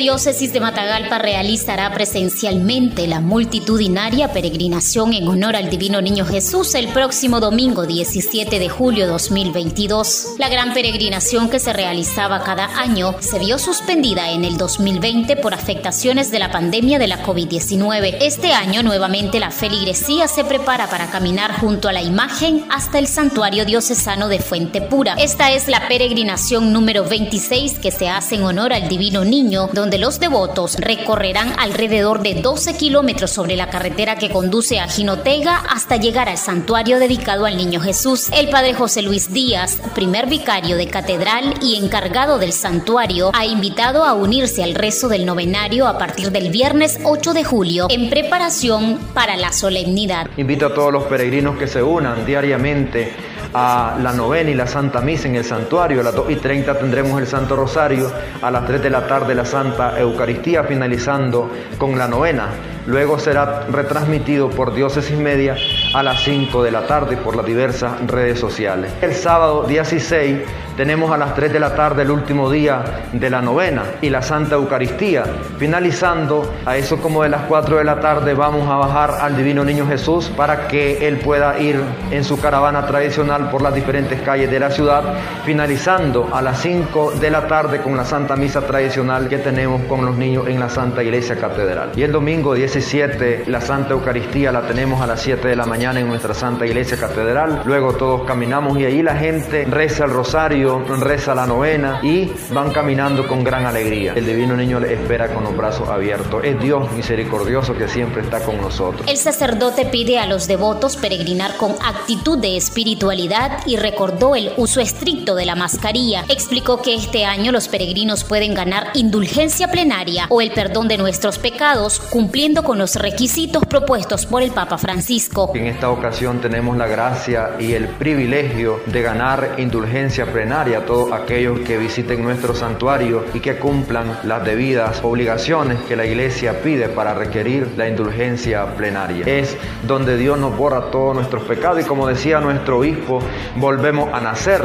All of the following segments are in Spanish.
Diócesis de Matagalpa realizará presencialmente la multitudinaria peregrinación en honor al Divino Niño Jesús el próximo domingo 17 de julio 2022. La gran peregrinación que se realizaba cada año se vio suspendida en el 2020 por afectaciones de la pandemia de la COVID-19. Este año nuevamente la feligresía se prepara para caminar junto a la imagen hasta el santuario diocesano de Fuente Pura. Esta es la peregrinación número 26 que se hace en honor al Divino Niño donde los devotos recorrerán alrededor de 12 kilómetros sobre la carretera que conduce a Jinotega hasta llegar al santuario dedicado al Niño Jesús. El padre José Luis Díaz, primer vicario de catedral y encargado del santuario, ha invitado a unirse al rezo del novenario a partir del viernes 8 de julio en preparación para la solemnidad. Invito a todos los peregrinos que se unan diariamente a la novena y la Santa Misa en el santuario. A las 2 y 30 tendremos el Santo Rosario, a las 3 de la tarde la Santa Eucaristía, finalizando con la novena. Luego será retransmitido por Diócesis Media a las 5 de la tarde por las diversas redes sociales. El sábado 16 tenemos a las 3 de la tarde el último día de la novena y la Santa Eucaristía. Finalizando, a eso como de las 4 de la tarde vamos a bajar al Divino Niño Jesús para que Él pueda ir en su caravana tradicional por las diferentes calles de la ciudad. Finalizando a las 5 de la tarde con la Santa Misa tradicional que tenemos con los niños en la Santa Iglesia Catedral. Y el domingo 17 la Santa Eucaristía la tenemos a las 7 de la mañana en nuestra Santa Iglesia Catedral. Luego todos caminamos y ahí la gente reza el rosario reza la novena y van caminando con gran alegría. El divino niño le espera con los brazos abiertos. Es Dios misericordioso que siempre está con nosotros. El sacerdote pide a los devotos peregrinar con actitud de espiritualidad y recordó el uso estricto de la mascarilla. Explicó que este año los peregrinos pueden ganar indulgencia plenaria o el perdón de nuestros pecados cumpliendo con los requisitos propuestos por el Papa Francisco. En esta ocasión tenemos la gracia y el privilegio de ganar indulgencia plenaria a todos aquellos que visiten nuestro santuario y que cumplan las debidas obligaciones que la iglesia pide para requerir la indulgencia plenaria. Es donde Dios nos borra todos nuestros pecados y como decía nuestro obispo, volvemos a nacer.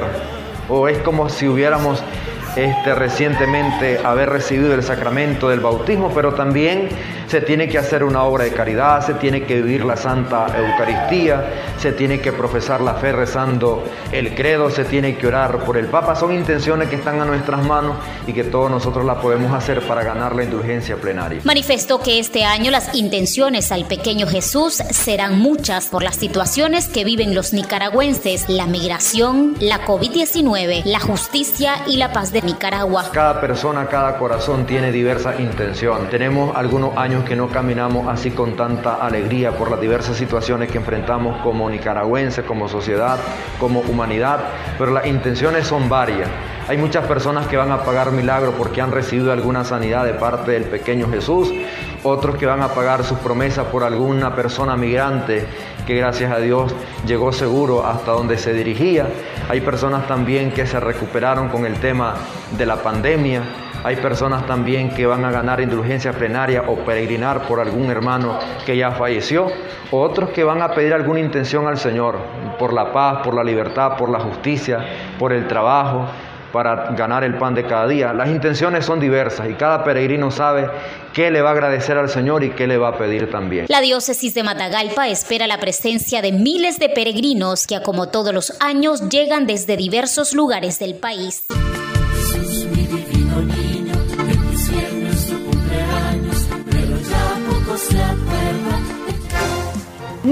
O es como si hubiéramos este, recientemente haber recibido el sacramento del bautismo, pero también se tiene que hacer una obra de caridad, se tiene que vivir la Santa Eucaristía, se tiene que profesar la fe rezando el credo, se tiene que orar por el Papa. Son intenciones que están a nuestras manos y que todos nosotros las podemos hacer para ganar la indulgencia plenaria. Manifestó que este año las intenciones al pequeño Jesús serán muchas por las situaciones que viven los nicaragüenses, la migración, la COVID-19, la justicia y la paz de Nicaragua. Cada persona, cada corazón tiene diversa intención. Tenemos algunos años que no caminamos así con tanta alegría por las diversas situaciones que enfrentamos como nicaragüenses, como sociedad, como humanidad, pero las intenciones son varias. Hay muchas personas que van a pagar milagro porque han recibido alguna sanidad de parte del pequeño Jesús, otros que van a pagar sus promesas por alguna persona migrante que gracias a Dios llegó seguro hasta donde se dirigía. Hay personas también que se recuperaron con el tema de la pandemia. Hay personas también que van a ganar indulgencia plenaria o peregrinar por algún hermano que ya falleció. Otros que van a pedir alguna intención al Señor por la paz, por la libertad, por la justicia, por el trabajo, para ganar el pan de cada día. Las intenciones son diversas y cada peregrino sabe qué le va a agradecer al Señor y qué le va a pedir también. La diócesis de Matagalpa espera la presencia de miles de peregrinos que, como todos los años, llegan desde diversos lugares del país.